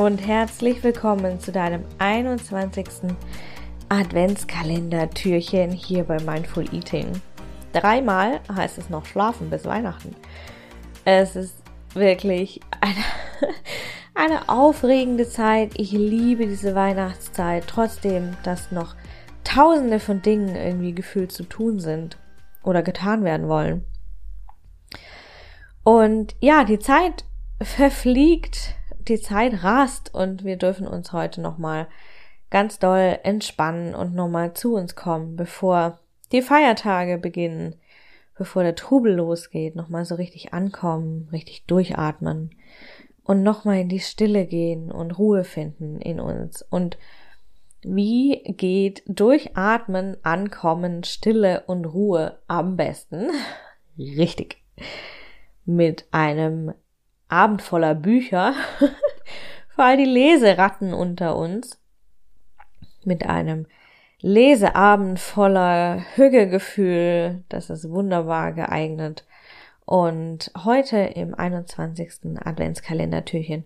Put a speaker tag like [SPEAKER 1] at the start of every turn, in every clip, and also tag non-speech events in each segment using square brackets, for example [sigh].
[SPEAKER 1] und herzlich willkommen zu deinem 21. Adventskalender-Türchen hier bei Mindful Eating. Dreimal heißt es noch schlafen bis Weihnachten. Es ist wirklich eine, [laughs] eine aufregende Zeit. Ich liebe diese Weihnachtszeit, trotzdem, dass noch tausende von Dingen irgendwie gefühlt zu tun sind oder getan werden wollen. Und ja, die Zeit verfliegt, die Zeit rast und wir dürfen uns heute nochmal ganz doll entspannen und nochmal zu uns kommen, bevor die Feiertage beginnen, bevor der Trubel losgeht, nochmal so richtig ankommen, richtig durchatmen und nochmal in die Stille gehen und Ruhe finden in uns. Und wie geht Durchatmen, Ankommen, Stille und Ruhe am besten? [laughs] Richtig. Mit einem Abend voller Bücher [laughs] für all die Leseratten unter uns. Mit einem Leseabend voller Hügegefühl. Das ist wunderbar geeignet. Und heute im 21. Adventskalendertürchen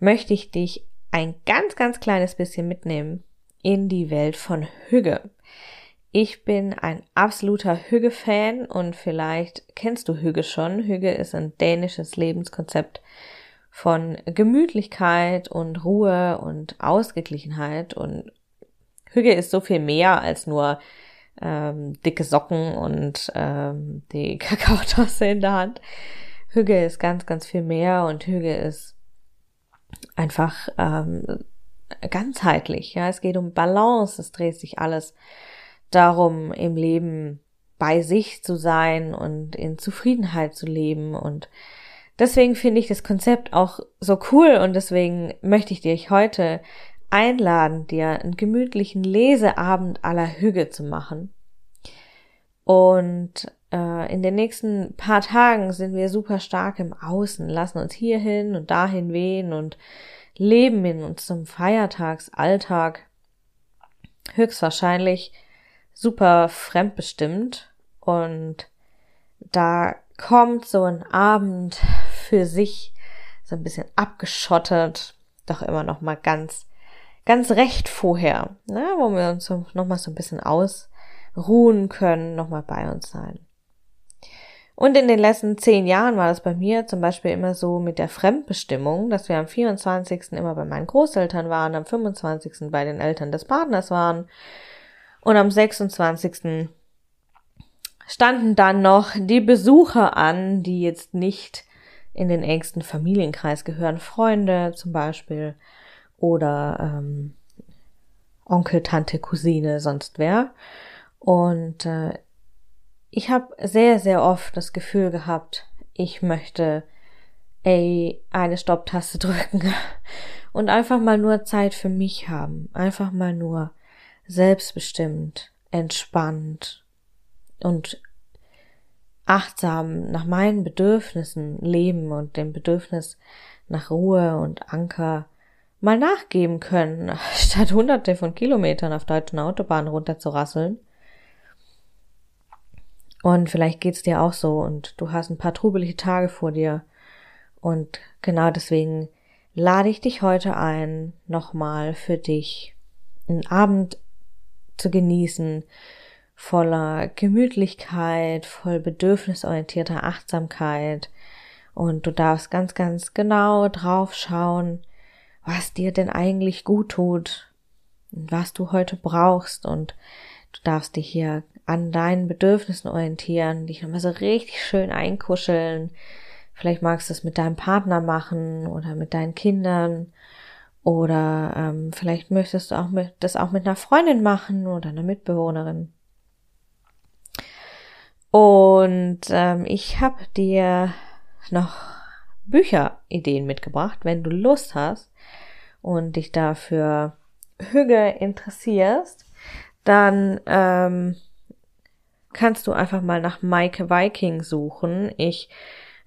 [SPEAKER 1] möchte ich dich ein ganz, ganz kleines bisschen mitnehmen in die Welt von Hüge. Ich bin ein absoluter Hügge-Fan und vielleicht kennst du Hügge schon. Hügge ist ein dänisches Lebenskonzept von Gemütlichkeit und Ruhe und Ausgeglichenheit und Hügge ist so viel mehr als nur ähm, dicke Socken und ähm, die [laughs] Kakaotasse in der Hand. Hügge ist ganz, ganz viel mehr und Hügge ist einfach ähm, ganzheitlich. Ja, es geht um Balance, es dreht sich alles darum, im Leben bei sich zu sein und in Zufriedenheit zu leben. Und deswegen finde ich das Konzept auch so cool und deswegen möchte ich dich heute einladen, dir einen gemütlichen Leseabend aller Hüge zu machen. Und äh, in den nächsten paar Tagen sind wir super stark im Außen, lassen uns hierhin und dahin wehen und leben in unserem Feiertagsalltag. Höchstwahrscheinlich super fremdbestimmt und da kommt so ein Abend für sich so ein bisschen abgeschottet, doch immer noch mal ganz ganz recht vorher, ne, wo wir uns noch mal so ein bisschen ausruhen können, noch mal bei uns sein. Und in den letzten zehn Jahren war das bei mir zum Beispiel immer so mit der Fremdbestimmung, dass wir am 24. immer bei meinen Großeltern waren, am 25. bei den Eltern des Partners waren und am 26. standen dann noch die Besucher an, die jetzt nicht in den engsten Familienkreis gehören, Freunde zum Beispiel oder ähm, Onkel, Tante, Cousine, sonst wer. Und äh, ich habe sehr, sehr oft das Gefühl gehabt, ich möchte ey, eine Stopptaste [laughs] drücken und einfach mal nur Zeit für mich haben, einfach mal nur selbstbestimmt, entspannt und achtsam nach meinen Bedürfnissen leben und dem Bedürfnis nach Ruhe und Anker mal nachgeben können, [laughs] statt hunderte von Kilometern auf deutschen Autobahnen runterzurasseln. Und vielleicht geht's dir auch so und du hast ein paar trubelige Tage vor dir. Und genau deswegen lade ich dich heute ein, nochmal für dich einen Abend zu genießen, voller Gemütlichkeit, voll bedürfnisorientierter Achtsamkeit. Und du darfst ganz, ganz genau drauf schauen, was dir denn eigentlich gut tut, was du heute brauchst und du darfst dich hier an deinen Bedürfnissen orientieren, dich nochmal so richtig schön einkuscheln. Vielleicht magst du es mit deinem Partner machen oder mit deinen Kindern oder ähm, vielleicht möchtest du auch mit, das auch mit einer Freundin machen oder einer Mitbewohnerin. Und ähm, ich habe dir noch Bücherideen mitgebracht, wenn du Lust hast und dich dafür Hüge interessierst, dann ähm, kannst du einfach mal nach Mike Viking suchen. Ich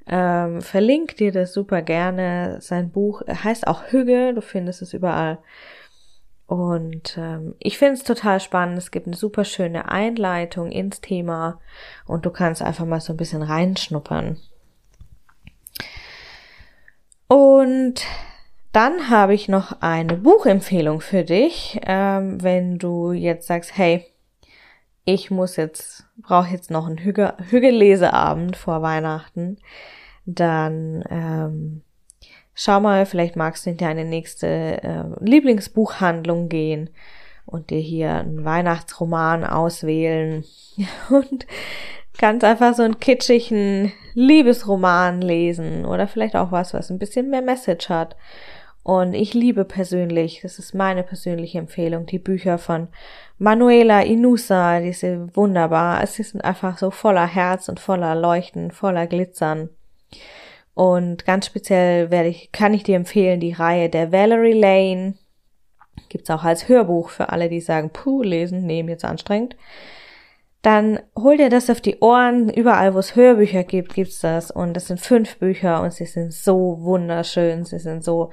[SPEAKER 1] ähm, verlinke dir das super gerne. Sein Buch heißt auch Hüge, du findest es überall. Und ähm, ich finde es total spannend. Es gibt eine super schöne Einleitung ins Thema und du kannst einfach mal so ein bisschen reinschnuppern. Und dann habe ich noch eine Buchempfehlung für dich, ähm, wenn du jetzt sagst, hey, ich muss jetzt, brauche jetzt noch einen Hüge, Hügeleseabend vor Weihnachten, dann ähm, schau mal, vielleicht magst du in deine nächste äh, Lieblingsbuchhandlung gehen und dir hier einen Weihnachtsroman auswählen [laughs] und ganz einfach so einen kitschigen Liebesroman lesen oder vielleicht auch was, was ein bisschen mehr Message hat und ich liebe persönlich, das ist meine persönliche Empfehlung, die Bücher von Manuela Inusa, die sind wunderbar. Es sind einfach so voller Herz und voller Leuchten, voller Glitzern. Und ganz speziell werde ich, kann ich dir empfehlen, die Reihe der Valerie Lane. Gibt's auch als Hörbuch für alle, die sagen, puh, lesen, nehmen jetzt anstrengend. Dann hol dir das auf die Ohren. Überall, wo es Hörbücher gibt, gibt's das. Und das sind fünf Bücher und sie sind so wunderschön. Sie sind so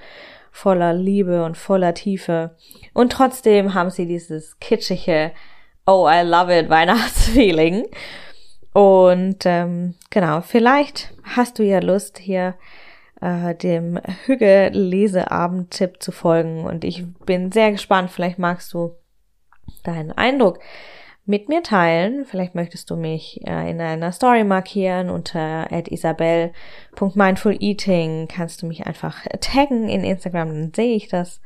[SPEAKER 1] voller Liebe und voller Tiefe. Und trotzdem haben sie dieses kitschige Oh, I love it [laughs] Weihnachtsfeeling. Und ähm, genau, vielleicht hast du ja Lust, hier äh, dem Hügge-Leseabend-Tipp zu folgen. Und ich bin sehr gespannt. Vielleicht magst du deinen Eindruck mit mir teilen. Vielleicht möchtest du mich äh, in einer Story markieren unter isabel.mindfuleating. Kannst du mich einfach taggen in Instagram, dann sehe ich das.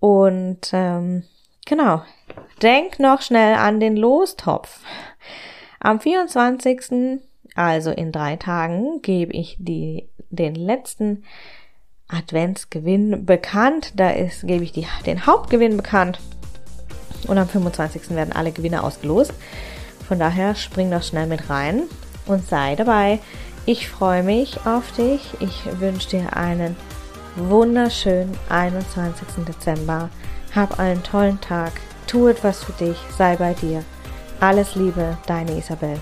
[SPEAKER 1] Und ähm, genau, denk noch schnell an den Lostopf. Am 24., also in drei Tagen, gebe ich die, den letzten Adventsgewinn bekannt. Da ist, gebe ich die, den Hauptgewinn bekannt. Und am 25. werden alle Gewinne ausgelost. Von daher spring doch schnell mit rein und sei dabei. Ich freue mich auf dich. Ich wünsche dir einen wunderschönen 21. Dezember. Hab einen tollen Tag. Tu etwas für dich. Sei bei dir. Alles Liebe, deine Isabel.